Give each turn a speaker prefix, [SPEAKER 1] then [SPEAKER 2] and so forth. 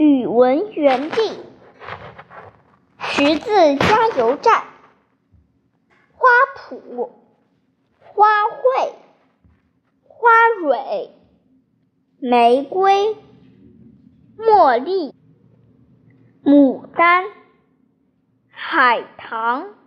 [SPEAKER 1] 语文园地。十字加油站。花圃。花卉。花蕊。玫瑰。茉莉。牡丹。海棠。